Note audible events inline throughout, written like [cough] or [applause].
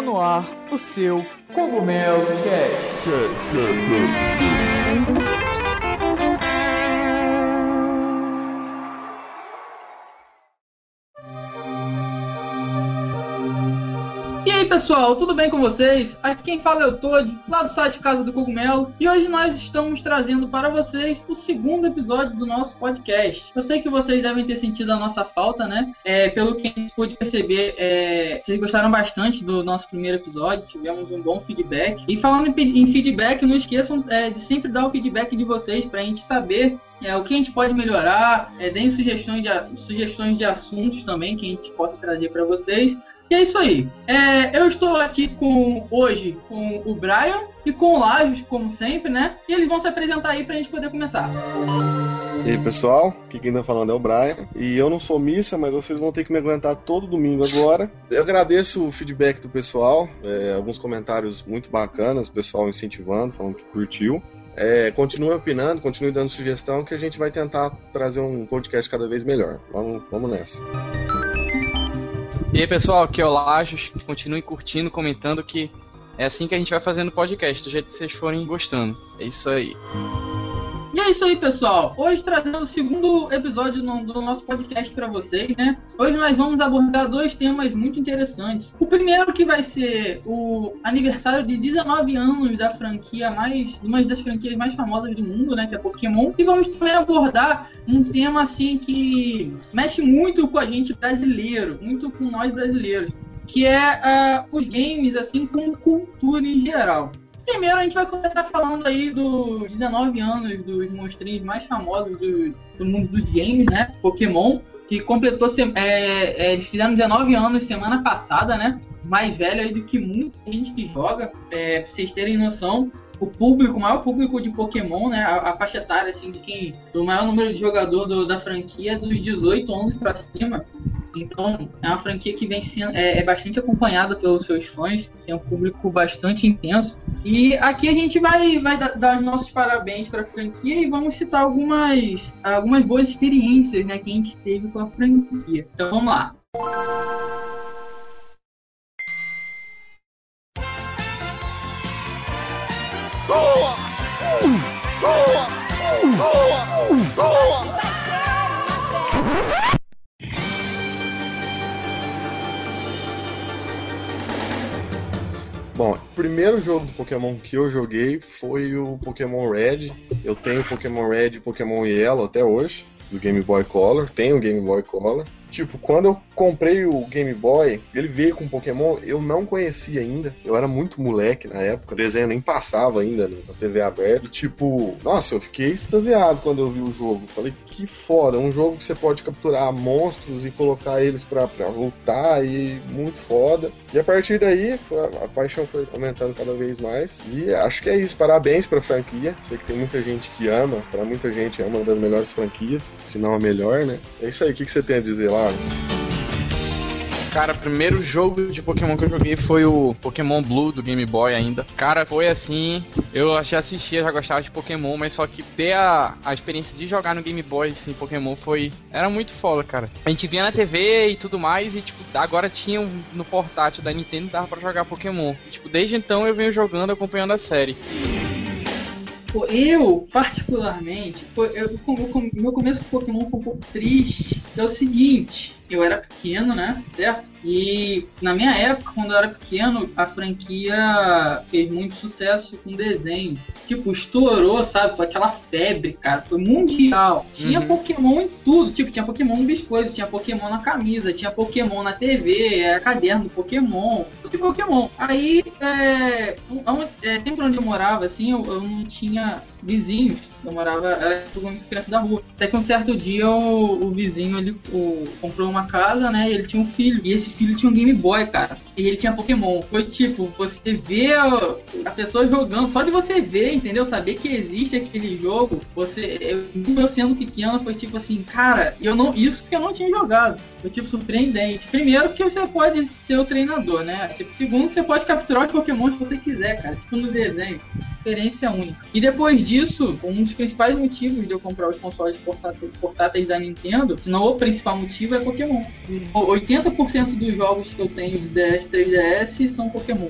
Está no ar o seu Cogumelo Cast. Pessoal, tudo bem com vocês? Aqui quem fala é o Todd, lá do site Casa do Cogumelo, e hoje nós estamos trazendo para vocês o segundo episódio do nosso podcast. Eu sei que vocês devem ter sentido a nossa falta, né? É, pelo que a gente pôde perceber, é, vocês gostaram bastante do nosso primeiro episódio, tivemos um bom feedback. E falando em, feedback, não esqueçam é, de sempre dar o feedback de vocês para a gente saber é, o que a gente pode melhorar, é, deem sugestões de, sugestões de assuntos também que a gente possa trazer para vocês. E é isso aí. É, eu estou aqui com hoje com o Brian e com o Lajos, como sempre, né? E eles vão se apresentar aí pra gente poder começar. E aí pessoal, aqui quem tá falando é o Brian. E eu não sou missa, mas vocês vão ter que me aguentar todo domingo agora. Eu agradeço o feedback do pessoal, é, alguns comentários muito bacanas, o pessoal incentivando, falando que curtiu. É, continue opinando, continue dando sugestão que a gente vai tentar trazer um podcast cada vez melhor. Vamos, vamos nessa. E aí pessoal, aqui é o Lajos. Continue curtindo, comentando que é assim que a gente vai fazendo podcast, do jeito que vocês forem gostando. É isso aí. Isso aí, pessoal. Hoje trazendo o segundo episódio do nosso podcast para vocês, né? Hoje nós vamos abordar dois temas muito interessantes. O primeiro que vai ser o aniversário de 19 anos da franquia mais, uma das franquias mais famosas do mundo, né, que é Pokémon. E vamos também abordar um tema assim que mexe muito com a gente brasileiro, muito com nós brasileiros, que é uh, os games assim com cultura em geral. Primeiro a gente vai começar falando aí dos 19 anos dos monstrinhos mais famosos do, do mundo dos games, né? Pokémon, que completou, é, é, eles fizeram 19 anos semana passada, né? Mais velho aí do que muita gente que joga, é, pra vocês terem noção. O público, o maior público de Pokémon, né? A, a faixa etária, assim, de quem. O maior número de jogador do, da franquia dos 18 anos pra cima. Então, é uma franquia que vem sendo, é, é, bastante acompanhada pelos seus fãs, tem um público bastante intenso. E aqui a gente vai, vai dar os nossos parabéns para a franquia e vamos citar algumas, algumas boas experiências né, que a gente teve com a franquia. Então vamos lá. Bom, o primeiro jogo do Pokémon que eu joguei foi o Pokémon Red. Eu tenho Pokémon Red e Pokémon Yellow até hoje, do Game Boy Color. Tenho o Game Boy Color. Tipo, quando eu comprei o Game Boy, ele veio com Pokémon, eu não conhecia ainda. Eu era muito moleque na época, desenho nem passava ainda na TV aberta. E, tipo, nossa, eu fiquei extasiado quando eu vi o jogo. Falei, que foda, um jogo que você pode capturar monstros e colocar eles pra, pra lutar e muito foda. E a partir daí, a, paixão foi aumentando cada vez mais. E acho que é isso, parabéns pra franquia. Sei que tem muita gente que ama, pra muita gente é uma das melhores franquias, se não a melhor, né? É isso aí, o que, que você tem a dizer lá? Cara, primeiro jogo de Pokémon que eu joguei foi o Pokémon Blue do Game Boy ainda. Cara, foi assim. Eu já assistia, já gostava de Pokémon, mas só que ter a, a experiência de jogar no Game Boy, assim, Pokémon foi. Era muito foda, cara. A gente via na TV e tudo mais, e tipo, agora tinha no portátil da Nintendo dava pra jogar Pokémon. E, tipo, desde então eu venho jogando, acompanhando a série. Eu, particularmente, foi, eu, meu começo com Pokémon foi um pouco triste. É o seguinte, eu era pequeno, né? Certo? E na minha época, quando eu era pequeno, a franquia fez muito sucesso com desenho. Tipo, estourou, sabe? Foi aquela febre, cara. Foi mundial. Tinha uhum. Pokémon em tudo. Tipo, tinha Pokémon no biscoito, tinha Pokémon na camisa, tinha Pokémon na TV, era caderno do Pokémon. Tudo de Pokémon. Aí, é, é, sempre onde eu morava, assim, eu, eu não tinha vizinhos. Eu morava, era uma criança da rua. Até que um certo dia o, o vizinho ele o, comprou uma casa, né? E ele tinha um filho. E esse filho tinha um Game Boy, cara. E ele tinha Pokémon. Foi tipo, você vê a, a pessoa jogando, só de você ver, entendeu? Saber que existe aquele jogo, você. Eu, eu sendo pequeno, foi tipo assim, cara, eu não. Isso que eu não tinha jogado. Foi tipo surpreendente. Primeiro que você pode ser o treinador, né? Segundo, você pode capturar os Pokémon se você quiser, cara. Tipo no desenho. Experiência única. E depois disso, um dos principais motivos de eu comprar os consoles portáteis, portáteis da Nintendo, se não o principal motivo, é Pokémon. Pokémon. 80% dos jogos que eu tenho de DS 3DS são Pokémon.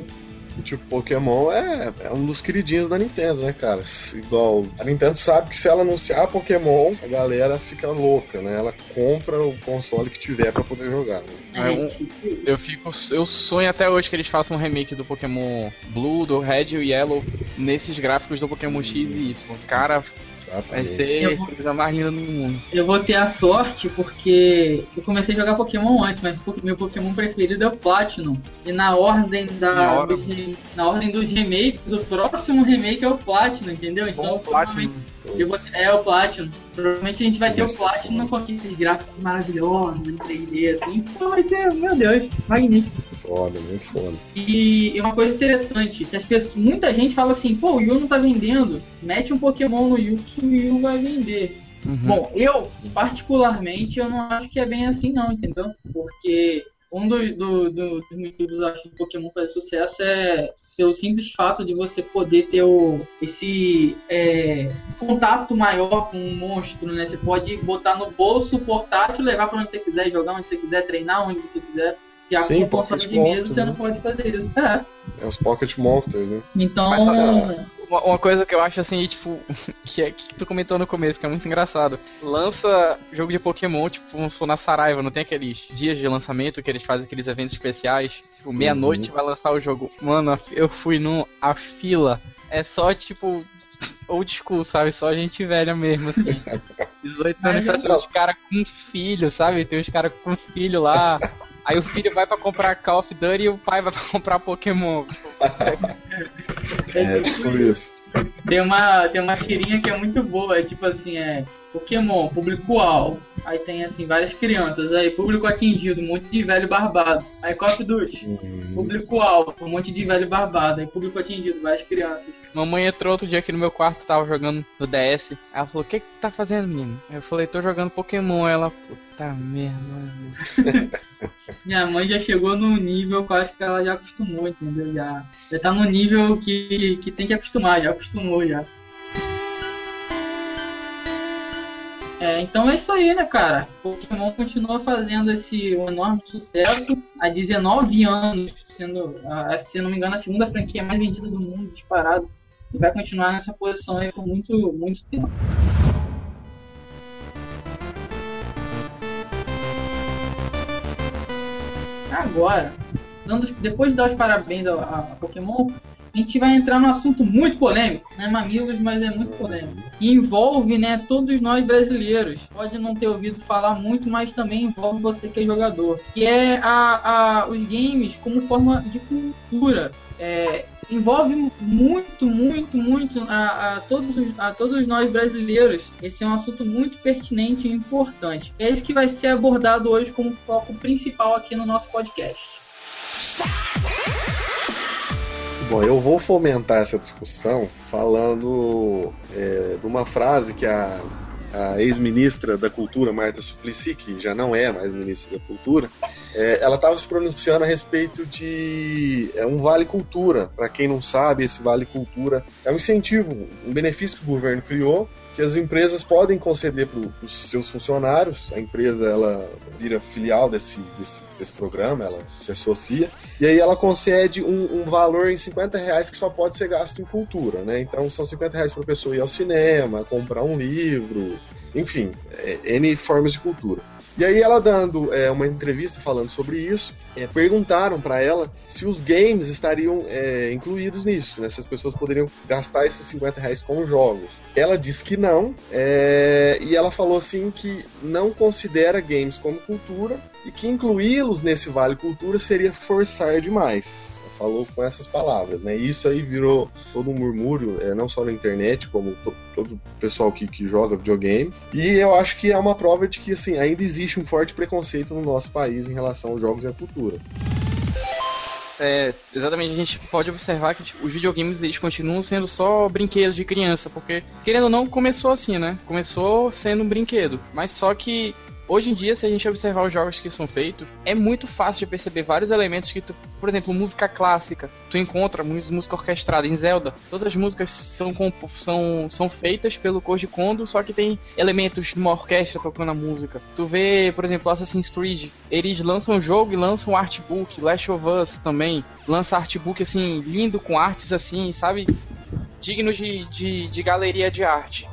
Tipo, Pokémon é, é um dos queridinhos da Nintendo, né, cara? Igual, a Nintendo sabe que se ela anunciar Pokémon, a galera fica louca, né? Ela compra o console que tiver para poder jogar. Né? É, eu fico. Eu sonho até hoje que eles façam um remake do Pokémon Blue, do Red e Yellow nesses gráficos do Pokémon X e Y. Cara, Exatamente. Vai ser a coisa mais linda do mundo. Eu vou ter a sorte porque eu comecei a jogar Pokémon antes, mas meu Pokémon preferido é o Platinum. E na ordem da. Dos, na ordem dos remakes, o próximo remake é o Platinum, entendeu? Então, Platinum. Eu vou, é o Platinum. Provavelmente a gente vai ter o Platinum com aqueles gráficos maravilhosos em 3D, assim. Então vai ser, meu Deus, magnífico. Foda, muito foda. E uma coisa interessante, que as pessoas, muita gente fala assim, pô, o Yu não tá vendendo, mete um Pokémon no Yu que o Yu vai vender. Uhum. Bom, eu, particularmente, eu não acho que é bem assim não, entendeu? Porque um do, do, do, dos motivos, eu acho, do Pokémon fazer sucesso é o simples fato de você poder ter o, esse, é, esse contato maior com um monstro, né? Você pode botar no bolso portátil, levar para onde você quiser, jogar onde você quiser, treinar onde você quiser. Já Sim, com console de mesa você né? não pode fazer isso. É. [laughs] É os Pocket Monsters, né? Então. Uma, uma, coisa que eu acho assim, tipo, [laughs] que é que tu comentou no começo, que é muito engraçado. Lança jogo de Pokémon, tipo, vamos supor na Saraiva, não tem aqueles dias de lançamento que eles fazem aqueles eventos especiais. Tipo, meia-noite uhum. vai lançar o jogo. Mano, eu fui no. A fila é só, tipo, old school, sabe? Só gente velha mesmo, assim. [laughs] 18 anos, tem uns caras com filho, sabe? Tem uns caras com filho lá. Aí o filho vai pra comprar Call of Duty e o pai vai pra comprar Pokémon. [laughs] é, tipo isso. Tem uma, tem uma tirinha que é muito boa, é tipo assim, é Pokémon, público-alvo. Aí tem assim, várias crianças. Aí, público atingido, um monte de velho barbado. Aí Call of Duty, uhum. público-alvo, um monte de velho barbado. Aí público atingido, várias crianças. Mamãe entrou outro dia aqui no meu quarto, tava jogando no DS. Ela falou, o que que tu tá fazendo, menino? Eu falei, tô jogando Pokémon. Ela, puta merda. [laughs] [laughs] Minha mãe já chegou num nível que eu acho que ela já acostumou, entendeu? Já, já tá no nível que, que tem que acostumar, já acostumou já. É, então é isso aí, né, cara? Pokémon continua fazendo esse enorme sucesso há 19 anos, sendo, se não me engano, a segunda franquia mais vendida do mundo, disparado. E vai continuar nessa posição aí por muito, muito tempo. Agora, dando, depois de dar os parabéns a, a Pokémon, a gente vai entrar num assunto muito polêmico, né, mamilos, mas é muito polêmico. E envolve, né, todos nós brasileiros. Pode não ter ouvido falar muito, mas também envolve você que é jogador. Que é a, a, os games como forma de cultura. É, envolve muito, muito, muito a, a, todos, a todos nós brasileiros. Esse é um assunto muito pertinente e importante. É isso que vai ser abordado hoje como foco principal aqui no nosso podcast. Bom, eu vou fomentar essa discussão falando é, de uma frase que a, a ex-ministra da Cultura, Marta Suplicy, que já não é mais ministra da Cultura, é, ela estava se pronunciando a respeito de é, um Vale Cultura. Para quem não sabe, esse Vale Cultura é um incentivo, um benefício que o governo criou que as empresas podem conceder para os seus funcionários. A empresa ela vira filial desse, desse, desse, programa, ela se associa e aí ela concede um, um, valor em 50 reais que só pode ser gasto em cultura, né? Então são 50 reais para a pessoa ir ao cinema, comprar um livro, enfim, é, N formas de cultura. E aí ela dando é, uma entrevista falando sobre isso, é, perguntaram para ela se os games estariam é, incluídos nisso, né? Se as pessoas poderiam gastar esses 50 reais com jogos. Ela disse que não, é, e ela falou assim que não considera games como cultura e que incluí-los nesse Vale Cultura seria forçar demais falou com essas palavras, né? E isso aí virou todo um murmúrio, é, não só na internet, como to, todo o pessoal que, que joga videogame. E eu acho que é uma prova de que, assim, ainda existe um forte preconceito no nosso país em relação aos jogos e à cultura. É, exatamente, a gente pode observar que tipo, os videogames eles continuam sendo só brinquedos de criança, porque, querendo ou não, começou assim, né? Começou sendo um brinquedo, mas só que hoje em dia, se a gente observar os jogos que são feitos, é muito fácil de perceber vários elementos que tu, por exemplo, música clássica, tu encontra música orquestrada em Zelda. Todas as músicas são, são, são feitas pelo Koji Kondo, só que tem elementos de uma orquestra tocando a música. Tu vê, por exemplo, Assassin's Creed, eles lançam um jogo e lançam um artbook, Last of Us também, lança artbook assim, lindo com artes assim, sabe? Digno de, de, de galeria de arte.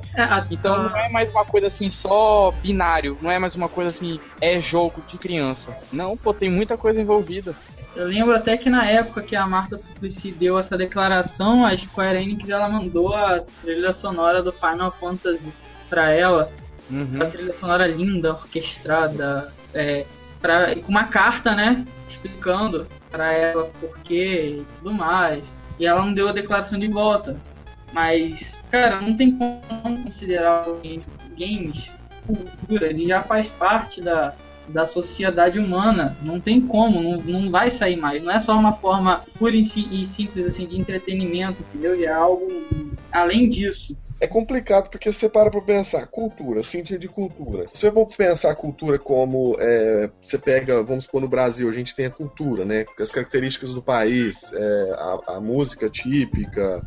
Então não é mais uma coisa assim só binário, não é mais uma coisa assim, é jogo de criança. Não, pô, tem muita coisa envolvida. Eu lembro até que na época que a Marta Suplicy deu essa declaração, a Square Enix ela mandou a trilha sonora do Final Fantasy pra ela. Uhum. A trilha sonora linda, orquestrada, é, pra, com uma carta, né? Explicando pra ela por quê e tudo mais. E ela não deu a declaração de volta. Mas, cara, não tem como considerar games cultura, ele já faz parte da, da sociedade humana. Não tem como, não, não vai sair mais. Não é só uma forma pura e simples assim de entretenimento, entendeu? E é algo além disso é complicado porque você para para pensar cultura, sentido de cultura. Eu vou pensar cultura como é, você pega, vamos supor no Brasil, a gente tem a cultura, né? As características do país, é, a, a, música típica,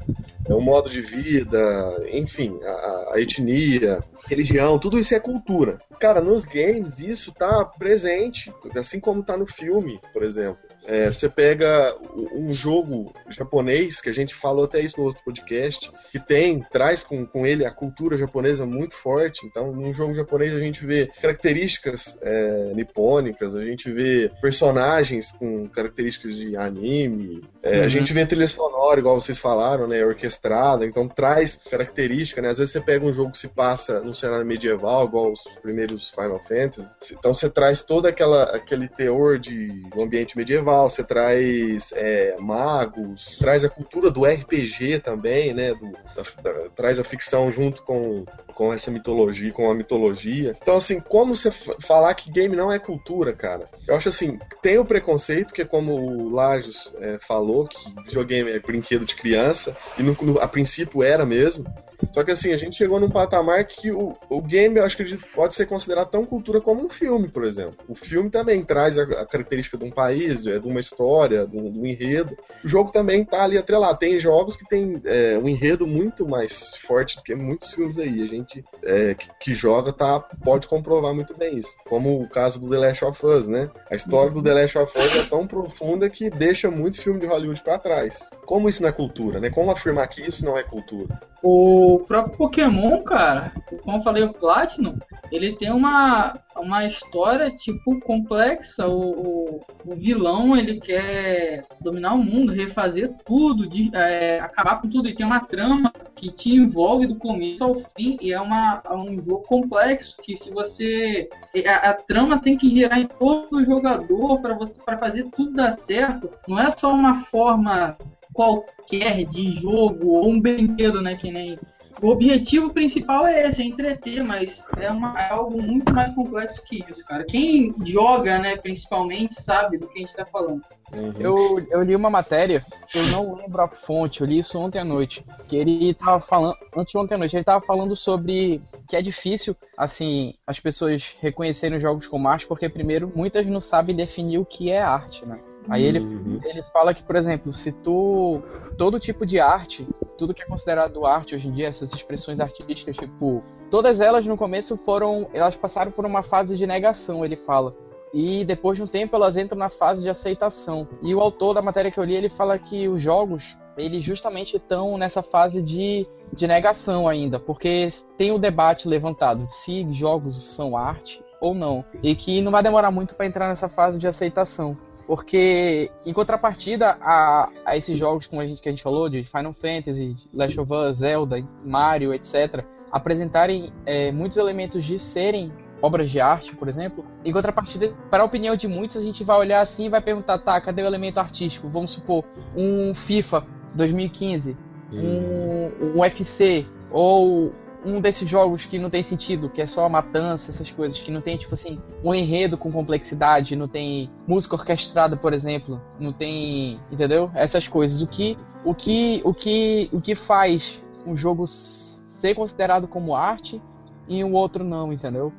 é, o modo de vida, enfim, a, a etnia, religião, tudo isso é cultura. Cara, nos games isso tá presente, assim como tá no filme, por exemplo. É, você pega um jogo japonês, que a gente falou até isso no outro podcast, que tem, traz com, com ele a cultura japonesa muito forte. Então, num jogo japonês a gente vê características é, nipônicas, a gente vê personagens com características de anime, é, uhum. a gente vê trilha sonora, igual vocês falaram, né, orquestrada, então traz característica, né? Às vezes você pega um jogo que se passa no cenário medieval, igual os primeiros Final Fantasy, então você traz todo aquela, aquele teor de um ambiente medieval medieval, você traz é, magos, traz a cultura do RPG também, né? Do, da, da, traz a ficção junto com, com essa mitologia, com a mitologia. Então, assim, como você falar que game não é cultura, cara? Eu acho assim, tem o preconceito, que é como o Lajos é, falou, que videogame é brinquedo de criança, e no, no, a princípio era mesmo. Só que assim, a gente chegou num patamar que o, o game, eu acho que pode ser considerado tão cultura como um filme, por exemplo. O filme também traz a, a característica de um país, é, de uma história, de um, de um, enredo. O jogo também tá ali atrelado. Tem jogos que tem é, um enredo muito mais forte do que muitos filmes aí. A gente é, que, que, joga tá, pode comprovar muito bem isso. Como o caso do The Last of Us, né? A história do The Last of Us é tão profunda que deixa muito filme de Hollywood para trás. Como isso não é cultura, né? Como afirmar que isso não é cultura? O próprio Pokémon, cara, como eu falei, o Platinum, ele tem uma, uma história, tipo, complexa. O, o, o vilão, ele quer dominar o mundo, refazer tudo, de, é, acabar com tudo. E tem uma trama que te envolve do começo ao fim. E é, uma, é um jogo complexo que se você... A, a trama tem que girar em todo o jogador para você para fazer tudo dar certo. Não é só uma forma qualquer de jogo ou um brinquedo, né? Que nem. O objetivo principal é esse, é entreter, mas é, uma, é algo muito mais complexo que isso, cara. Quem joga, né, principalmente, sabe do que a gente tá falando. Uhum. Eu, eu li uma matéria, eu não lembro a fonte, eu li isso ontem à noite. Que ele tava falando, antes de ontem à noite, ele tava falando sobre que é difícil, assim, as pessoas reconhecerem os jogos como arte, porque, primeiro, muitas não sabem definir o que é arte, né? Aí ele, uhum. ele fala que, por exemplo, se tu. Todo tipo de arte, tudo que é considerado arte hoje em dia, essas expressões artísticas, tipo. Todas elas no começo foram. Elas passaram por uma fase de negação, ele fala. E depois de um tempo elas entram na fase de aceitação. E o autor da matéria que eu li, ele fala que os jogos, eles justamente estão nessa fase de, de negação ainda. Porque tem o debate levantado se jogos são arte ou não. E que não vai demorar muito para entrar nessa fase de aceitação. Porque, em contrapartida a, a esses jogos como a gente, que a gente falou, de Final Fantasy, Last of Us, Zelda, Mario, etc., apresentarem é, muitos elementos de serem obras de arte, por exemplo, em contrapartida, para a opinião de muitos, a gente vai olhar assim e vai perguntar, tá, cadê o elemento artístico? Vamos supor, um FIFA 2015, hum. um, um UFC, ou um desses jogos que não tem sentido, que é só matança, essas coisas, que não tem, tipo assim, um enredo com complexidade, não tem música orquestrada, por exemplo, não tem, entendeu? Essas coisas. O que, o que, o que, o que faz um jogo ser considerado como arte e o outro não, entendeu?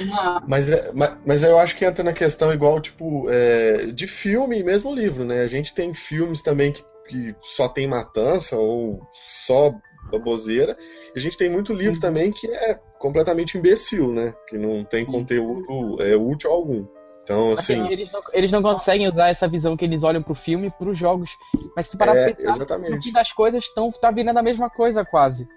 Uma... Mas, é- ma- mas eu acho que entra na questão igual, tipo, é, de filme e mesmo livro, né? A gente tem filmes também que, que só tem matança ou só baboseira. E a gente tem muito livro também que é completamente imbecil, né? Que não tem conteúdo é, útil algum. Então, assim, eles, não, eles não conseguem usar essa visão que eles olham pro filme pros jogos. Mas se tu parar É, pra pensar, no exatamente. fim das coisas tão, tá virando a mesma coisa quase.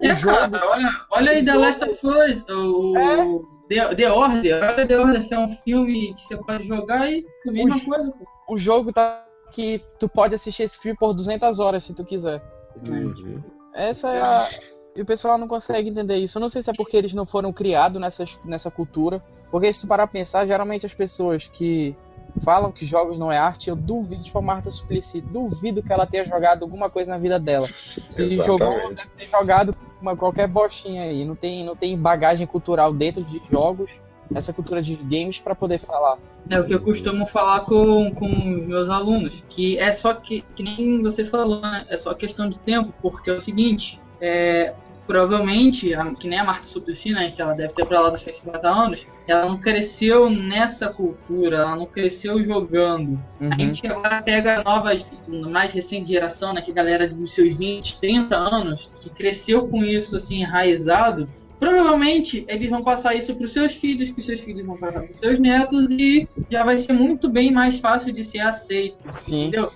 O É, jogo. cara, olha, olha aí The Last of Us, o É. The, The Order. Olha The Order, que é um filme que você pode jogar e a mesma Os- coisa. pô. O jogo tá que tu pode assistir esse filme por 200 horas se tu quiser. uhum. Essa é a. E o pessoal não consegue entender isso. Eu não sei se é porque eles não foram criados nessa, nessa cultura. Porque se tu parar pra pensar, geralmente as pessoas que falam que jogos não é arte, eu duvido de Marta Suplicy. Duvido que ela tenha jogado alguma coisa na vida dela. Se jogou, deve ter jogado uma, qualquer bostinha aí. Não tem, não tem bagagem cultural dentro de jogos, essa cultura de games pra poder falar. É o que eu costumo falar com, com os meus alunos, que é só que, que nem você falou, né? É só questão de tempo, porque é o seguinte, é, provavelmente, a- que nem a Marta Suplicy, né, que ela deve ter pra lá dos 50 anos, ela não cresceu nessa cultura, ela não cresceu jogando. A Uhum. gente agora pega novas, mais recente geração, né, que galera dos seus 20, 30 anos, que cresceu com isso assim, enraizado, provavelmente eles vão passar isso para os seus filhos, que os seus filhos vão passar para os seus netos e já vai ser muito bem mais fácil de ser aceito, Sim. entendeu?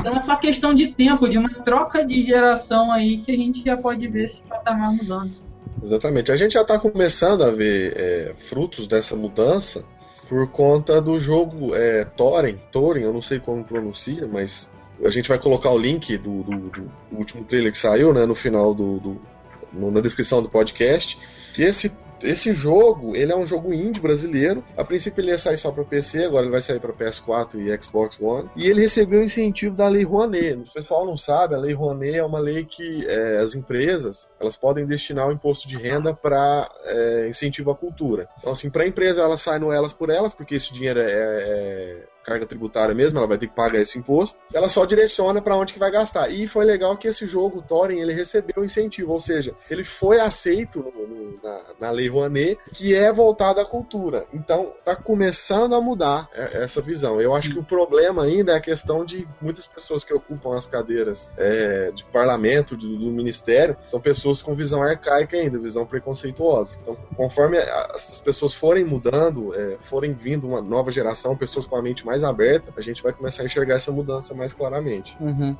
Então é só questão de tempo, de uma troca de geração aí que a gente já pode ver esse patamar mudando. Exatamente. A gente já está começando a ver é, frutos dessa mudança por conta do jogo é, Thorin, Thorin, eu não sei como pronuncia, mas a gente vai colocar o link do, do- do último trailer que saiu, né, no final do, do- no- na descrição do podcast. E esse esse jogo, ele é um jogo indie brasileiro. A princípio ele ia sair só para PC, agora ele vai sair para PS4 e Xbox One. E ele recebeu o incentivo da Lei Rouanet. O pessoal não sabe, a Lei Rouanet é uma lei que é, as empresas elas podem destinar o imposto de renda para incentivo à cultura. Então assim, para a empresa ela sai no elas por elas, porque esse dinheiro é, é carga tributária mesmo, ela vai ter que pagar esse imposto. Ela só direciona para onde que vai gastar. E foi legal que esse jogo, o Thorin, ele recebeu incentivo, ou seja, ele foi aceito no- no- na, na Lei Rouanet, que é voltada à cultura. Então, tá começando a mudar é, essa visão. Eu acho que o problema ainda é a questão de muitas pessoas que ocupam as cadeiras é, de parlamento, do, do ministério, são pessoas com visão arcaica ainda, visão preconceituosa. Então, conforme a- essas pessoas forem mudando, é, forem vindo uma nova geração, pessoas com a mente mais aberta, a gente vai começar a enxergar essa mudança mais claramente. Uhum.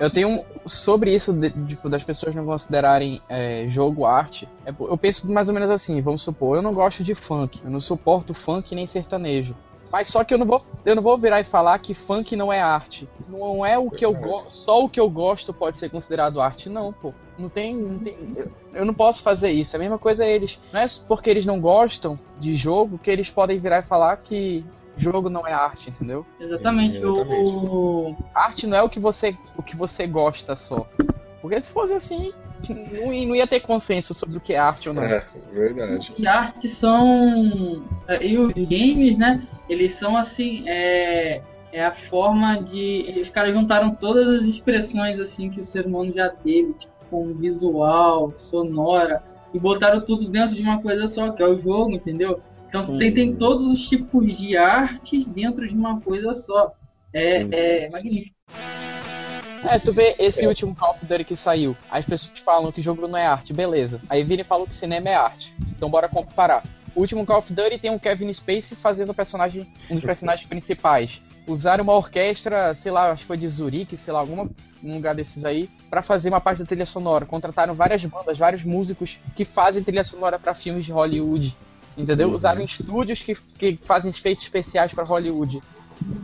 Eu tenho um, sobre isso de, tipo, das pessoas não considerarem é, jogo arte. é, eu penso mais ou menos assim, vamos supor, eu não gosto de funk, eu não suporto funk nem sertanejo. Mas só que eu não vou, eu não vou virar e falar que funk não é arte. Não é o que eu gosto, só o que eu gosto pode ser considerado arte, não, pô. Não tem, não tem eu, eu não posso fazer isso. A mesma coisa é eles. Não é porque eles não gostam de jogo que eles podem virar e falar que jogo não é arte, entendeu? Exatamente. Exatamente. O, arte não é o que você, o que você gosta só. Porque se fosse assim, não, ia- não ia ter consenso sobre o que é arte ou não. É, verdade. E arte são. é, E os games, né? Eles são assim. É, é a forma de. Os caras juntaram todas as expressões assim que o ser humano já teve, tipo, com visual, sonora, e botaram tudo dentro de uma coisa só, que é o jogo, entendeu? Então Sim. tem, tem todos os tipos de artes dentro de uma coisa só. É, Sim. é magnífico. É, tu vê esse último Call of Duty que saiu. As pessoas falam que jogo não é arte, beleza. Aí e falou que cinema é arte. Então bora comparar. O último Call of Duty tem um Kevin Spacey fazendo o personagem, um dos [laughs] personagens principais. Usaram uma orquestra, sei lá, acho que foi de Zurique, sei lá, alguma um lugar desses aí, pra fazer uma parte da trilha sonora. Contrataram várias bandas, vários músicos que fazem trilha sonora pra filmes de Hollywood. Entendeu? Uhum. Usaram estúdios que, que fazem efeitos especiais pra Hollywood.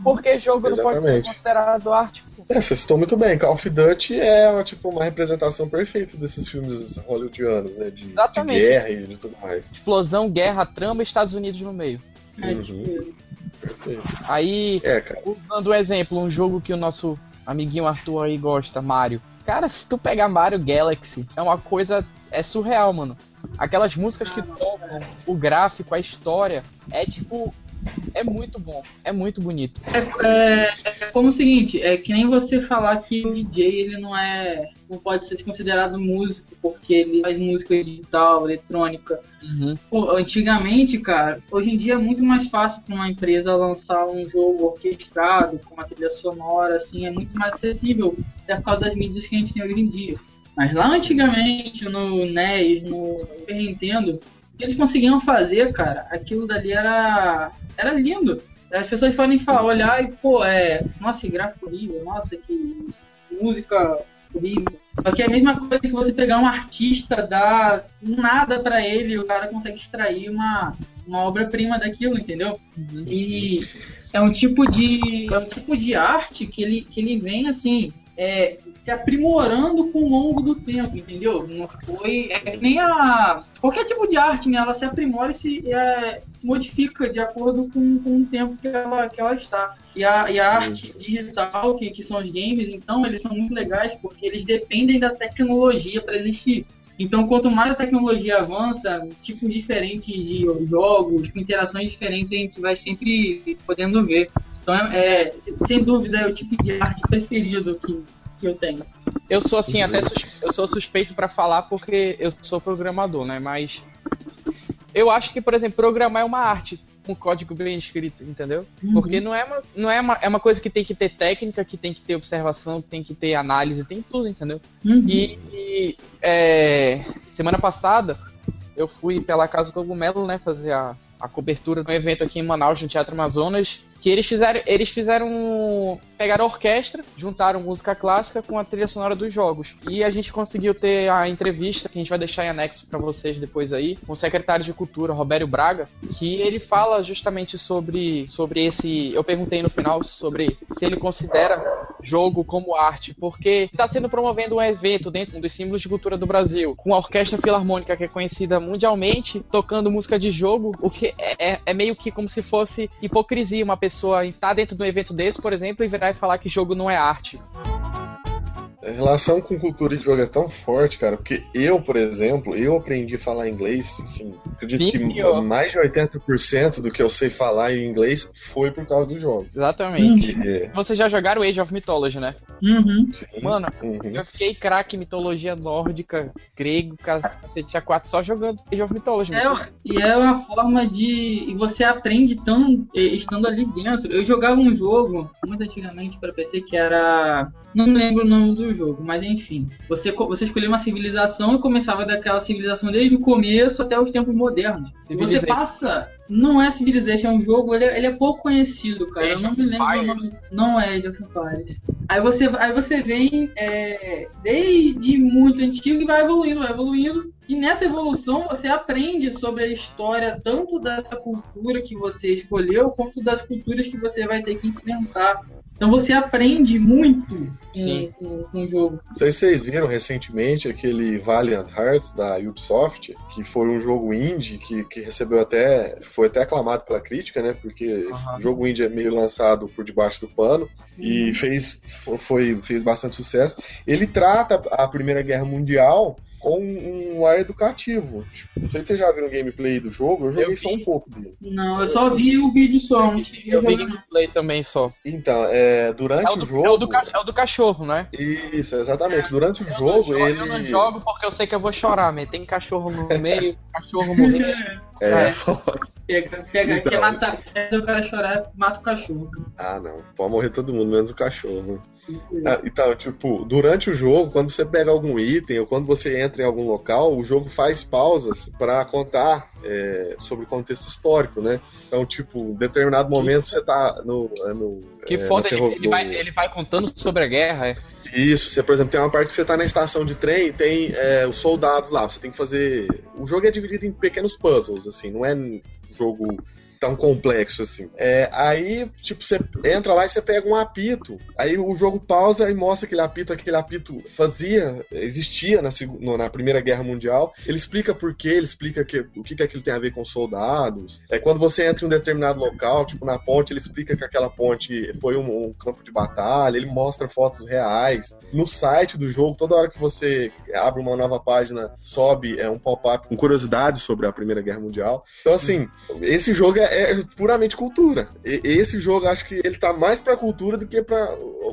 Por que jogo não pode ser Exatamente. considerado arte? É, você citou muito bem. Call of Duty é tipo uma representação perfeita desses filmes hollywoodianos, né? De, de Exatamente. guerra e de tudo mais. Explosão, guerra, trama e Estados Unidos no meio. É, Uhum. tipo, Perfeito. Aí, É, usando um exemplo, um jogo que o nosso amiguinho Arthur aí gosta, Mario. Cara, se tu pegar Mario Galaxy, é uma coisa. É surreal, mano. Aquelas músicas que tocam, o gráfico, a história, é tipo. é muito bom, é muito bonito. É, é, é como o seguinte, é que nem você falar que o DJ ele não é. não pode ser considerado músico, porque ele faz música digital, eletrônica. Uhum. Pô, antigamente, cara, hoje em dia é muito mais fácil para uma empresa lançar um jogo orquestrado, com uma trilha sonora, assim, é muito mais acessível, até por causa das mídias que a gente tem hoje em dia. Mas lá antigamente, no NES, no Super Nintendo, eles conseguiam fazer, cara, aquilo dali era, era lindo. As pessoas podem falar, olhar e, pô, é. Nossa, que gráfico horrível, nossa, que música horrível. Só que é a mesma coisa que você pegar um artista, dar nada para ele, o cara consegue extrair uma, uma obra-prima daquilo, entendeu? E é um tipo de. É um tipo de arte que ele, que ele vem assim. É, se aprimorando com o longo do tempo, entendeu? Não foi. É que nem a. Qualquer tipo de arte, né? Ela se aprimora e se é, modifica de acordo com, com o tempo que ela, que ela está. E a, e a arte digital, que, que são os games, então, eles são muito legais porque eles dependem da tecnologia para existir. Então, quanto mais a tecnologia avança, tipos diferentes de jogos, interações diferentes, a gente vai sempre podendo ver. Então, é, é sem dúvida, é o tipo de arte preferido que, que eu tenho. Eu sou assim, até sus- eu sou suspeito pra falar porque eu sou programador, né? Mas eu acho que, por exemplo, programar é uma arte com código bem escrito, entendeu? Porque não é uma, não é uma, é uma coisa que tem que ter técnica, que tem que ter observação, que tem que ter análise, tem tudo, entendeu? Uhum. E, e, é, semana passada eu fui pela Casa Cogumelo, né, fazer a, a cobertura de um evento aqui em Manaus, no Teatro Amazonas, que eles fizeram, eles fizeram, pegaram a orquestra, juntaram música clássica com a trilha sonora dos jogos. E a gente conseguiu ter a entrevista, que a gente vai deixar em anexo para vocês depois aí, com o secretário de Cultura, Robério Braga, que ele fala justamente sobre, sobre esse, eu perguntei no final sobre se ele considera jogo como arte, porque está sendo promovendo um evento dentro dos símbolos de cultura do Brasil, com a Orquestra Filarmônica, que é conhecida mundialmente, tocando música de jogo, o que é, é- é meio que como se fosse hipocrisia uma pessoa estar dentro de um evento desse, por exemplo, e virar e falar que jogo não é arte. A relação com cultura de jogo é tão forte, cara, porque eu, por exemplo, eu aprendi a falar inglês, assim, acredito que Sim, ó. mais de 80% do que eu sei falar em inglês foi por causa dos jogos. Exatamente. Que, Vocês já jogaram Age of Mythology, né? Uhum. sim, Mano, uhum. eu fiquei craque em mitologia nórdica, grego, cacete a quatro, só jogando Age of Mythology. mano. É, e é uma forma de. E você aprende tão estando ali dentro. Eu jogava um jogo muito antigamente para PC que era. Não me lembro o nome do jogo, mas enfim. Você, você escolhia uma civilização e começava daquela civilização desde o começo até os tempos modernos. E você passa. Não é Civilization, é um jogo, ele é, ele é pouco conhecido, cara. Eu Age não of me lembro. Não é Age of Empires. Aí você, aí você vem é, desde muito antigo e vai evoluindo, vai evoluindo. E nessa evolução você aprende sobre a história tanto dessa cultura que você escolheu, quanto das culturas que você vai ter que enfrentar. Então você aprende muito Sim. com, com, o jogo. Não sei se vocês viram recentemente aquele Valiant Hearts da Ubisoft, que foi um jogo indie que, que recebeu até. foi até aclamado pela crítica, né? Porque Aham. o jogo indie é meio lançado por debaixo do pano e fez, foi, fez bastante sucesso. Ele trata a Primeira Guerra Mundial com um ar educativo. Tipo, Não sei se vocês já viram o gameplay do jogo, eu joguei Eu só vi. um pouco dele. Não, eu só vi o vídeo só. Eu vi não. gameplay também só. Então, é, durante É o, o do, jogo. é, o do, é o do cachorro, né? Isso, exatamente. Durante o jogo, jo- ele. Eu não jogo porque eu sei que eu vou chorar, man. Tem cachorro no [laughs] meio, cachorro morrendo. É, Pega, pega, Então. quer matar, quer ver o cara chorar, mata o cachorro. Ah, não. Pode morrer todo mundo, menos o cachorro. Ah, Então, tipo, durante o jogo, quando você pega algum item ou quando você entra em algum local, o jogo faz pausas pra contar é, sobre o contexto histórico, né? Então, tipo, em determinado momento você tá no. no Que é, foda, ferro- ele vai, ele vai contando sobre a guerra. É. Isso, você, por exemplo, tem uma parte que você tá na estação de trem e tem é, os soldados lá, você tem que fazer. O jogo é dividido em pequenos puzzles, assim, não é um jogo tão complexo assim. É, aí, tipo, você entra lá e você pega um apito. Aí o jogo pausa e mostra aquele apito, aquele apito fazia, existia na, na Primeira Guerra Mundial. Ele explica por quê, ele explica que, o que, que aquilo tem a ver com soldados. É quando você entra em um determinado local, tipo na ponte, ele explica que aquela ponte foi um, um campo de batalha, ele mostra fotos reais. No site do jogo, toda hora que você abre uma nova página, sobe é, um pop-up com curiosidades sobre a Primeira Guerra Mundial. Então, assim, esse jogo é, é, puramente cultura. E, esse jogo, acho que ele tá mais pra cultura do que pra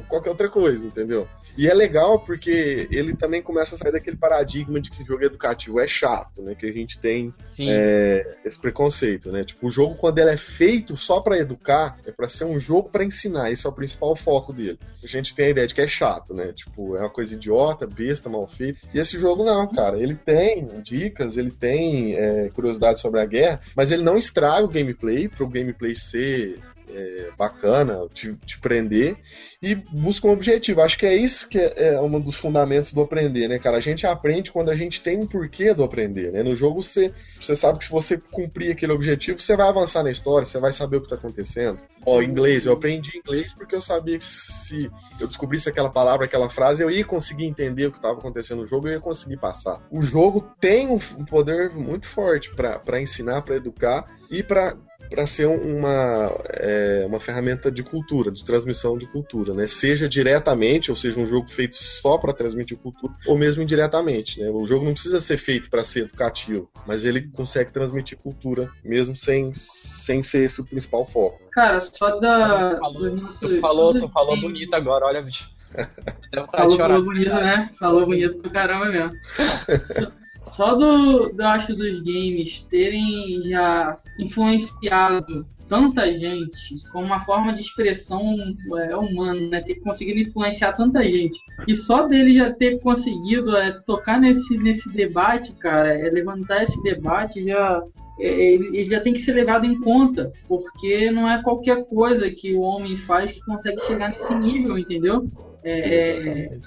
qualquer outra coisa, entendeu? E é legal porque ele também começa a sair daquele paradigma de que jogo educativo é chato, né? Que a gente tem é, esse preconceito, né? Tipo, o jogo, quando ele é feito só para educar, é para ser um jogo para ensinar. Esse é o principal foco dele. A gente tem a ideia de que é chato, né? Tipo, é uma coisa idiota, besta, mal feita. E esse jogo não, cara. Ele tem dicas, ele tem é, curiosidade sobre a guerra, mas ele não estraga o gameplay pro gameplay ser é, bacana, te, te, prender e busca um objetivo. Acho que é isso que é, é, um dos fundamentos do aprender, né, cara? A gente aprende quando a gente tem um porquê do aprender, né? No jogo você, você sabe que se você cumprir aquele objetivo, você vai avançar na história, você vai saber o que está acontecendo. Ó, inglês, eu aprendi inglês porque eu sabia que se eu descobrisse aquela palavra, aquela frase, eu ia conseguir entender o que estava acontecendo no jogo, eu ia conseguir passar. O jogo tem um poder muito forte para ensinar, para educar e para para ser uma, é, uma ferramenta de cultura, de transmissão de cultura, né? Seja diretamente, ou seja, um jogo feito só para transmitir cultura, ou mesmo indiretamente, né? O jogo não precisa ser feito para ser educativo, mas ele consegue transmitir cultura mesmo sem, sem ser esse o principal foco. Cara, só da. Falou, tu falou, tu falou bonito agora, olha, bicho. [laughs] Falou, falou bonito, né? Falou bonito pra caramba mesmo. [laughs] Só do, do acho dos games terem já influenciado tanta gente como uma forma de expressão é, humana, né? Ter conseguido influenciar tanta gente. E só dele já ter conseguido é, tocar nesse, nesse debate, cara, é, levantar esse debate já. É, ele já tem que ser levado em conta, porque não é qualquer coisa que o homem faz que consegue chegar nesse nível, entendeu? É,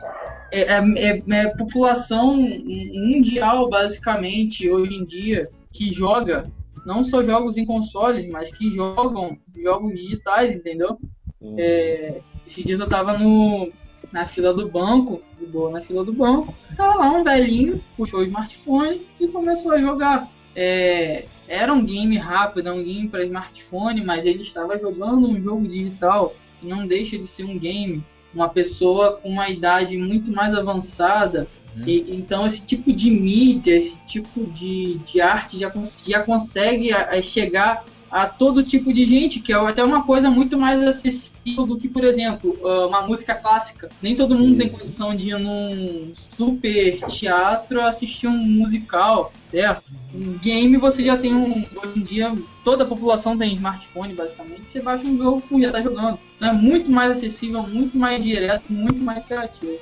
é, é, é, população mundial, basicamente, hoje em dia, que joga não só jogos em consoles, mas que jogam jogos digitais, entendeu? Uhum. É, esses dias eu tava no, na fila do banco, de boa na fila do banco, tava lá um velhinho, puxou o smartphone e começou a jogar. É, era um game rápido, um game para smartphone, mas ele estava jogando um jogo digital que não deixa de ser um game uma pessoa com uma idade muito mais avançada. Hum. E, então esse tipo de mídia, esse tipo de, de arte já, já consegue a, a chegar a todo tipo de gente, que é até uma coisa muito mais acessível do que, por exemplo, ah, uma música clássica. Nem todo mundo tem condição de ir num super teatro assistir um musical, certo? Um game você já tem um. Hoje em dia, toda a população tem smartphone, basicamente. Você baixa um jogo e já tá jogando. Então é muito mais acessível, muito mais direto, muito mais criativo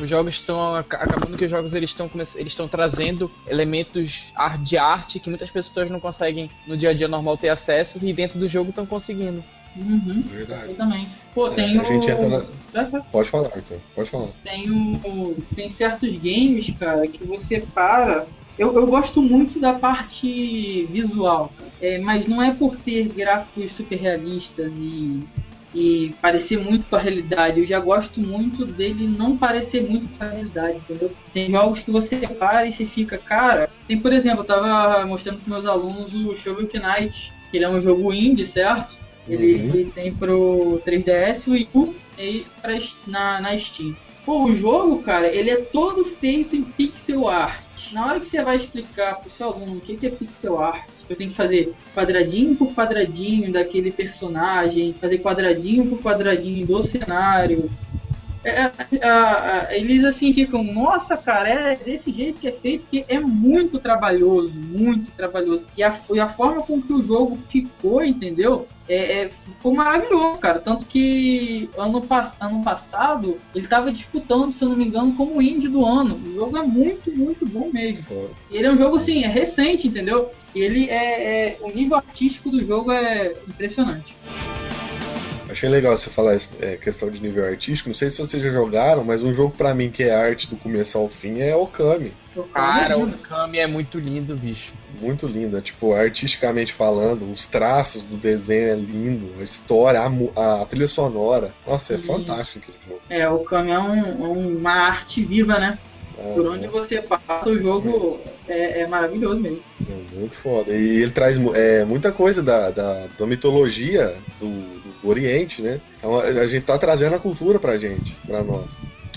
os jogos estão acabando que os jogos eles estão eles estão trazendo elementos de arte que muitas pessoas não conseguem no dia a dia normal ter acesso e dentro do jogo estão conseguindo. Uhum, Verdade. Exatamente. Pô, tem é, o... A gente entra na... Pode falar, então. Pode falar. Tem, o... tem certos games, cara, que você para. Eu, eu gosto muito da parte visual, é, mas não é por ter gráficos super realistas e e parecer muito com a realidade. Eu já gosto muito dele não parecer muito com a realidade, entendeu? Tem jogos que você para e você fica, cara. Tem, por exemplo, eu tava mostrando para meus alunos o Shovel Knight, que ele é um jogo indie, certo? Ele, uhum. ele tem pro 3DS, o Wii U e pra, na, na Steam. Pô, o jogo, cara, ele é todo feito em pixel art. Na hora que você vai explicar pro seu aluno o que é pixel art, você tem que fazer quadradinho por quadradinho daquele personagem, fazer quadradinho por quadradinho do cenário. É, é, é, é, eles assim ficam, nossa, cara, é desse jeito que é feito, que é muito trabalhoso, muito trabalhoso. E a, e a forma com que o jogo ficou, entendeu? É, é, ficou maravilhoso, cara. Tanto que ano, ano passado ele tava disputando, se eu não me engano, como indie do ano. O jogo é muito, muito bom mesmo. E ele é um jogo assim, é recente, entendeu? ele é, é, o nível artístico do jogo é impressionante. Achei legal você falar é, questão de nível artístico. Não sei se vocês já jogaram, mas um jogo para mim que é arte do começo ao fim é Okami. Cara, o Okami é muito lindo, bicho. Muito lindo, é, tipo, artisticamente falando, os traços do desenho é lindo, a história, a, a trilha sonora. Nossa, é fantástico aquele jogo. É, o Okami é um, uma arte viva, né? Por onde você passa, o jogo é, é maravilhoso mesmo. É muito foda. E ele traz é, muita coisa da, da, da mitologia do, Oriente, né? Então a gente tá trazendo a cultura pra gente, pra nós.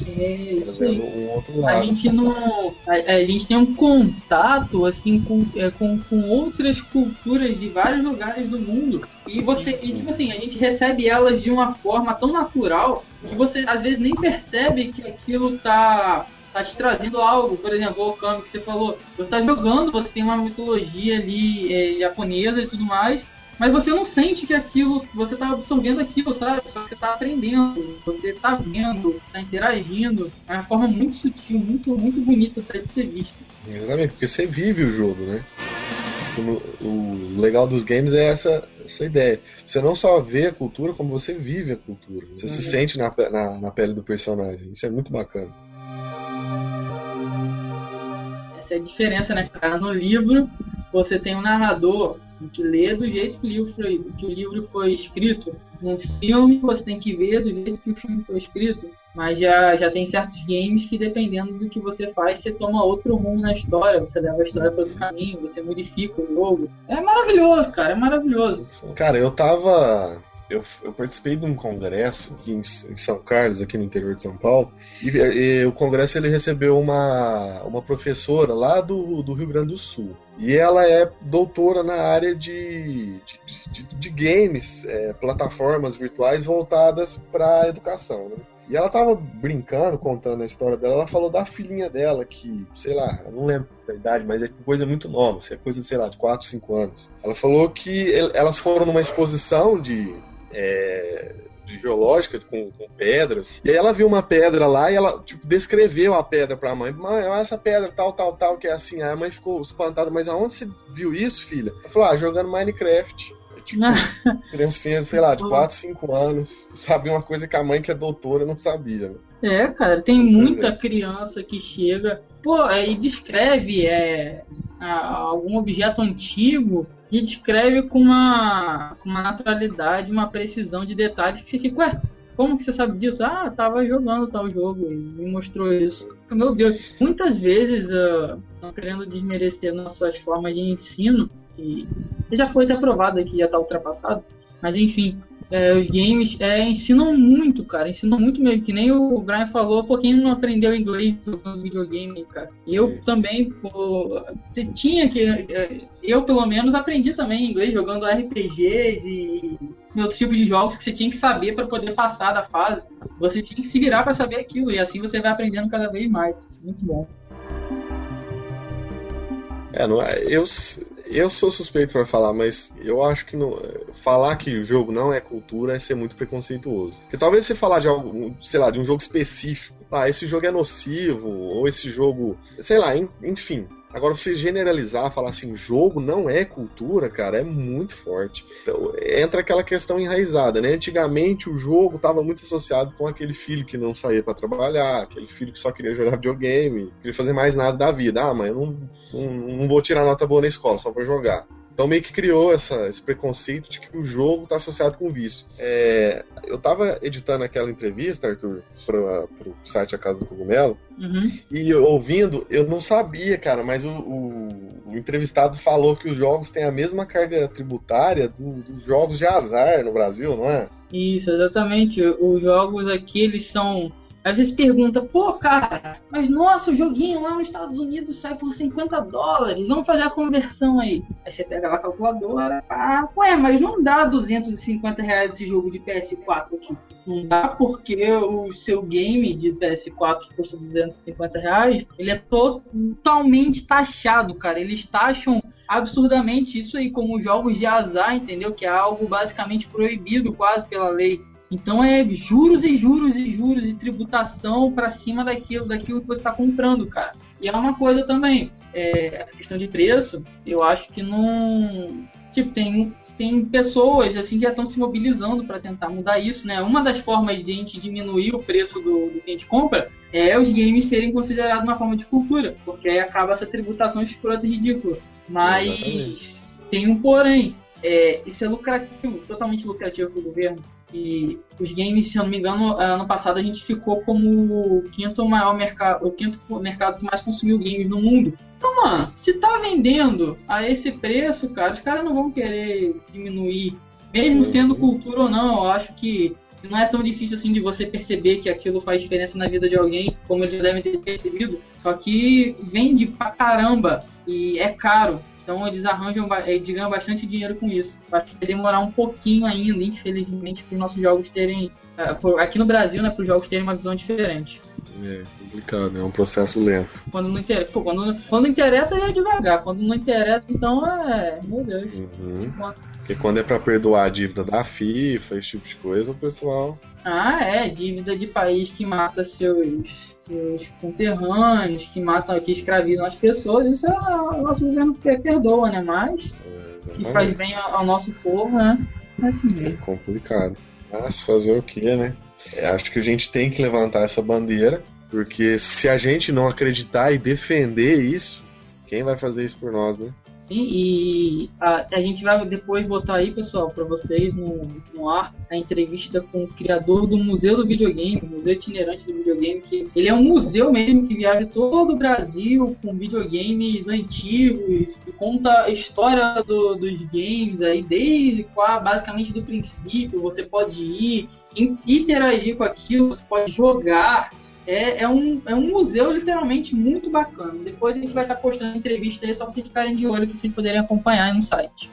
É, trazendo um outro A lado. gente não. A, a gente tem um contato assim com, é, com, com outras culturas de vários lugares do mundo. E você. E tipo assim, a gente recebe elas de uma forma tão natural que você às vezes nem percebe que aquilo tá. Tá te trazendo algo, por exemplo, o Okami que você falou, você tá jogando, você tem uma mitologia ali é, japonesa e tudo mais, mas você não sente que aquilo, você tá absorvendo aquilo, sabe? Só que você tá aprendendo, você tá vendo, tá interagindo. É uma forma muito sutil, muito, muito bonita até de ser vista. Exatamente, porque você vive o jogo, né? O, legal dos games é essa, essa ideia. Você não só vê a cultura, como você vive a cultura. Você se Uhum. sente na, na, na pele do personagem. Isso é muito bacana. Essa é a diferença, né, cara? No livro, você tem um narrador que lê do jeito que o livro foi, que o livro foi escrito. No filme, você tem que ver do jeito que o filme foi escrito. Mas já, já tem certos games que, dependendo do que você faz, você toma outro rumo na história. Você leva a história para outro caminho, você modifica o jogo. É maravilhoso, cara, é maravilhoso. Cara, eu tava. Eu, eu participei de um congresso aqui em, em São Carlos, aqui no interior de São Paulo, e, e o congresso ele recebeu uma, uma professora lá do, do Rio Grande do Sul. E ela é doutora na área de, de, de- de games, é, plataformas virtuais voltadas para a educação. Né? E ela tava brincando, contando a história dela. Ela falou da filhinha dela, que, sei lá, eu não lembro da idade, mas é coisa muito nova, assim, é coisa, sei lá, de 4, 5 anos. Ela falou que el- elas foram numa exposição de. É, de geológica com, com pedras. E aí ela viu uma pedra lá e ela, tipo, descreveu a pedra pra mãe. Mãe, olha essa pedra, tal, tal, tal, que é assim. Aí a mãe ficou espantada, mas aonde você viu isso, filha? Ela falou, ah, jogando Minecraft. Tipo, criancinha, sei lá, de [laughs] 4, 5 anos, sabia uma coisa que a mãe que é doutora não sabia. né? É, cara, tem muita criança que chega, pô, é, e descreve é, a- algum objeto antigo e descreve com uma, com uma naturalidade, uma precisão de detalhes que você fica, ué, como que você sabe disso? Ah, tava jogando tal jogo e me mostrou isso. Meu Deus, muitas vezes, ah, não querendo desmerecer nossas formas de ensino, que já foi até provado aqui, já tá ultrapassado, mas enfim, é, os games é, ensinam muito, cara. Ensinam muito mesmo. Que nem o Brian falou, pô, quem não aprendeu inglês jogando videogame, cara? Eu Sim. também, pô, você tinha que. é, Eu, pelo menos, aprendi também inglês jogando RPGs e outros tipos de jogos que você tinha que saber para poder passar da fase. Você tinha que se virar para saber aquilo. E assim você vai aprendendo cada vez mais. Muito bom. É, não é, eu, eu sou suspeito pra falar, mas eu acho que falar que o jogo não é cultura é ser muito preconceituoso. Porque talvez você falar de algo, sei lá, de um jogo específico, ah, esse jogo é nocivo, ou esse jogo, sei lá, en- enfim. Agora, você generalizar, falar assim, jogo não é cultura, cara, é muito forte. Então, entra aquela questão enraizada, né? Antigamente o jogo estava muito associado com aquele filho que não saía para trabalhar, aquele filho que só queria jogar videogame, queria fazer mais nada da vida. Ah, mãe, eu não, não, não vou tirar nota boa na escola, só vou jogar. Então meio que criou essa, esse preconceito de que o jogo está associado com vício. É, eu tava editando aquela entrevista, Arthur, para o site A Casa do Cogumelo, Uhum. e ouvindo, eu não sabia, cara, mas o, o- o entrevistado falou que os jogos têm a mesma carga tributária do- dos jogos de azar no Brasil, não é? Isso, exatamente. Os jogos aqui, eles são. Às vezes pergunta, pô, cara, mas nossa, o joguinho lá nos Estados Unidos sai por 50 dólares, vamos fazer a conversão aí. Aí você pega lá a calculadora, ah, ué, mas não dá 250 reais esse jogo de PS4 aqui. Não dá porque o seu game de PS4 que custa 250 reais, ele é totalmente taxado, cara. Eles taxam absurdamente isso aí como jogos de azar, entendeu? Que é algo basicamente proibido quase pela lei. Então é juros e juros e juros de tributação para cima daquilo, daquilo que você está comprando, cara. E é uma coisa também, é, a questão de preço, eu acho que não. Tipo, tem, tem pessoas assim que já estão se mobilizando para tentar mudar isso, né? Uma das formas de a gente diminuir o preço do, do que a gente compra é os games serem considerados uma forma de cultura, porque aí acaba essa tributação escrota e ridícula. Mas Exatamente. tem um porém, é, isso é lucrativo, totalmente lucrativo para o governo. E os games, se eu não me engano, ano passado a gente ficou como o quinto maior mercado, o quinto mercado que mais consumiu games no mundo. Então, mano, se tá vendendo a esse preço, cara, os caras não vão querer diminuir. Mesmo sendo cultura ou não, eu acho que não é tão difícil assim de você perceber que aquilo faz diferença na vida de alguém, como eles devem ter percebido. Só que vende pra caramba e é caro. Então eles arranjam, eles ganham bastante dinheiro com isso. Acho que vai demorar um pouquinho ainda, infelizmente, para os nossos jogos terem. É, aqui no Brasil, né, para os jogos terem uma visão diferente. É complicado, é um processo lento. Quando não interessa, pô, quando, quando interessa é devagar, quando não interessa, então é. Meu Deus. Uhum. Porque quando é para perdoar a dívida da FIFA, esse tipo de coisa, o pessoal. Ah, é, dívida de país que mata seus os conterrâneos que matam, que escravizam as pessoas, isso é, o nosso governo perdoa, né? Mas é, que faz bem ao nosso povo, né? É assim mesmo. É complicado. Mas fazer o que, né? É, acho que a gente tem que levantar essa bandeira, porque se a gente não acreditar e defender isso, quem vai fazer isso por nós, né? E a, a gente vai depois botar aí, pessoal, para vocês no, no ar a entrevista com o criador do Museu do Videogame, Museu Itinerante do Videogame, que ele é um museu mesmo que viaja todo o Brasil com videogames antigos, e conta a história do, dos games aí, desde basicamente do princípio, você pode ir, interagir com aquilo, você pode jogar, é, é, um, é um museu literalmente muito bacana. Depois a gente vai estar postando entrevista aí, só pra vocês ficarem de olho, para vocês poderem acompanhar no site.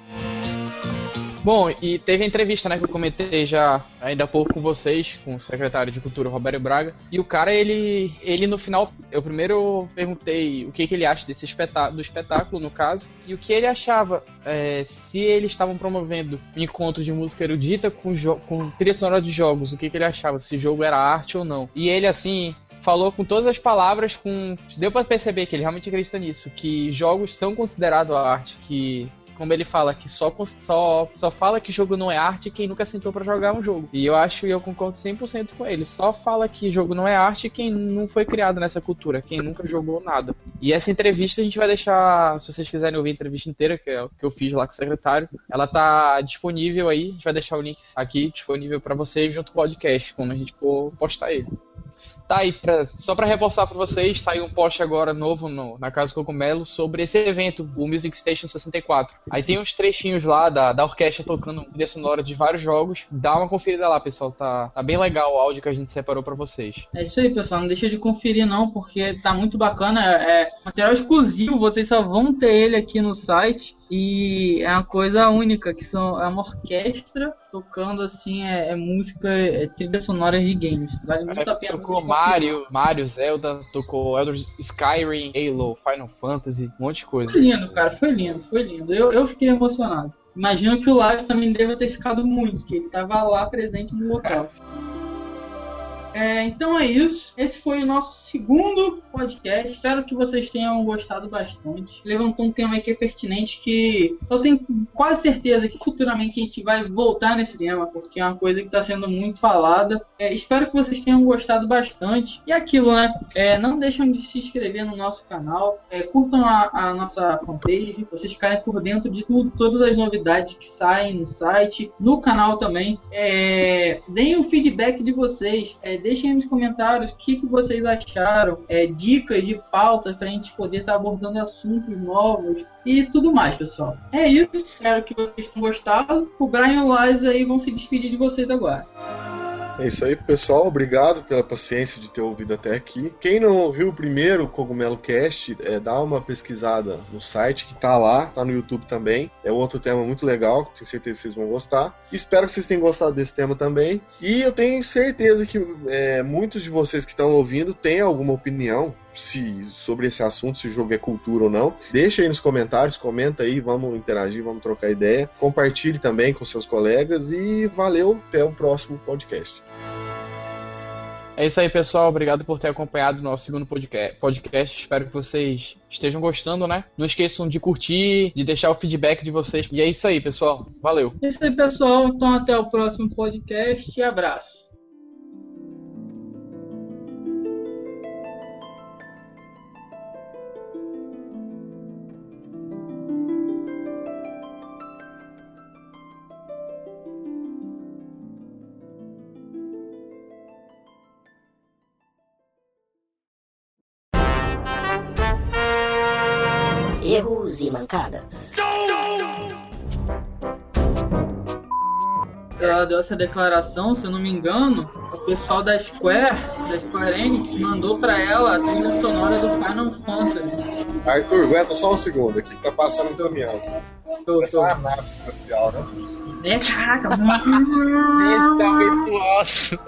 Bom, e teve a entrevista, né, que eu comentei já ainda há pouco com vocês, com o secretário de Cultura, Roberto Braga. E o cara, ele, ele no final, eu primeiro perguntei o que, que ele acha desse do espetáculo, no caso, e o que ele achava, é, se eles estavam promovendo um encontro de música erudita com, com trilha sonora de jogos, o que, que ele achava, se o jogo era arte ou não. E ele, assim, falou com todas as palavras, com deu para perceber que ele realmente acredita nisso, que jogos são considerados arte, que como ele fala, que só, só, só fala que jogo não é arte quem nunca sentou para jogar um jogo. E eu acho e eu concordo 100% com ele. Só fala que jogo não é arte quem não foi criado nessa cultura, quem nunca jogou nada. E essa entrevista a gente vai deixar, se vocês quiserem ouvir a entrevista inteira, que é que eu fiz lá com o secretário, ela tá disponível aí, a gente vai deixar o link aqui disponível para vocês junto com o podcast, quando a gente for postar ele. Tá aí, pra, só para reforçar para vocês, saiu um post agora novo no, na Casa Cogumelo sobre esse evento, o Music Station 64. Aí tem uns trechinhos lá da, da orquestra tocando trilha sonora de vários jogos. Dá uma conferida lá, pessoal. Tá, tá bem legal o áudio que a gente separou para vocês. É isso aí, pessoal. Não deixa de conferir não, porque tá muito bacana. É, é material exclusivo, vocês só vão ter ele aqui no site. E é uma coisa única, que são, é uma orquestra tocando assim, é, é música, é trilha sonora de games. Vale muito é, a pena. Tocou Mario, Mario, Zelda, tocou Elder Skyrim, Halo, Final Fantasy, um monte de coisa. Foi lindo, cara, foi lindo, foi lindo. Eu, eu fiquei emocionado. Imagino que o Lars também deve ter ficado muito, que ele estava lá presente no local. É, então é isso. Esse foi o nosso segundo podcast. Espero que vocês tenham gostado bastante. Levantou um tema que é pertinente que eu tenho quase certeza que futuramente a gente vai voltar nesse tema, porque é uma coisa que está sendo muito falada. É, espero que vocês tenham gostado bastante. E aquilo, né? É, não deixem de se inscrever no nosso canal. É, curtam a, a, nossa fanpage. Vocês ficarem por dentro de tudo, todas as novidades que saem no site, no canal também. É, deem o feedback de vocês. É, deixem nos comentários o que, que vocês acharam, é, dicas de pautas para a gente poder estar tá abordando assuntos novos e tudo mais, pessoal. É isso, espero que vocês tenham gostado. O Brian e o Lars aí vão se despedir de vocês agora. É isso aí, pessoal. Obrigado pela paciência de ter ouvido até aqui. Quem não ouviu o primeiro Cogumelo Cast, é, dá uma pesquisada no site que tá lá, tá no YouTube também. É outro tema muito legal, tenho certeza que vocês vão gostar. Espero que vocês tenham gostado desse tema também. E eu tenho certeza que é, muitos de vocês que estão ouvindo têm alguma opinião se sobre esse assunto, se o jogo é cultura ou não. Deixa aí nos comentários, comenta aí, vamos interagir, vamos trocar ideia. Compartilhe também com seus colegas e valeu, até o próximo podcast. É isso aí, pessoal. Obrigado por ter acompanhado o nosso segundo podcast. Espero que vocês estejam gostando, né? Não esqueçam de curtir, de deixar o feedback de vocês. E é isso aí, pessoal. Valeu. É isso aí, pessoal. Então, até o próximo podcast e abraço. Erros mancadas. ela deu essa declaração, se eu não me engano, o pessoal da Square, da Square Enix, mandou pra ela a trilha sonora do Final Fantasy. Arthur, aguenta só um segundo aqui, tá passando um caminhão. Tô, Essa é tô. uma nave espacial, né? [laughs] É, caraca, é alto.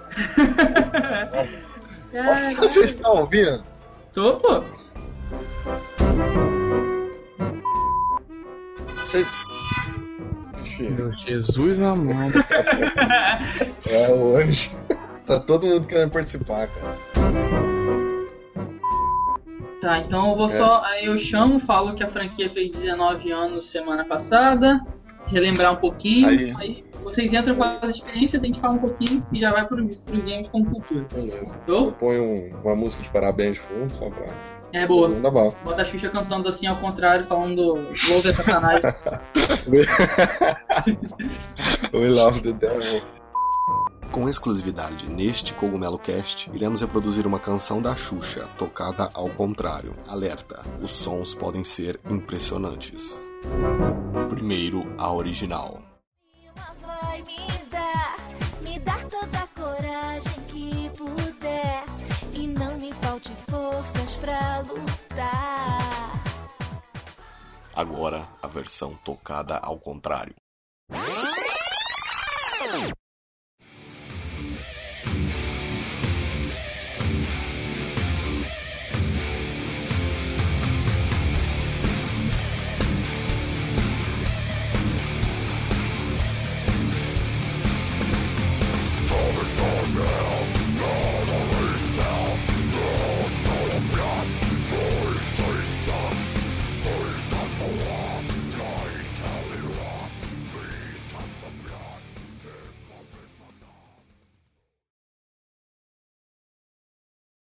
Nossa, vocês estão ouvindo? Tô, pô. Vocês... Ixi, Meu Jesus amado. [laughs] É o anjo. Tá todo mundo querendo participar, cara. Tá, então eu vou É. só. Aí eu chamo, falo que a franquia fez 19 anos semana passada, relembrar um pouquinho. Aí. Aí, vocês entram com as experiências, a gente fala um pouquinho e já vai pro, pros games como cultura. Beleza. Um- uma música de parabéns de fundo, só pra. É boa. Não dá bala. Bota a Xuxa cantando assim ao contrário, falando Louve é sacanagem. [laughs] We love the devil. Com exclusividade neste Cogumelo Cast, iremos reproduzir uma canção da Xuxa, tocada ao contrário. Alerta: os sons podem ser impressionantes. Primeiro, a original. Vai me dar, me dar toda a coragem que puder. E não me falte forças pra lutar. Agora, a versão tocada ao contrário.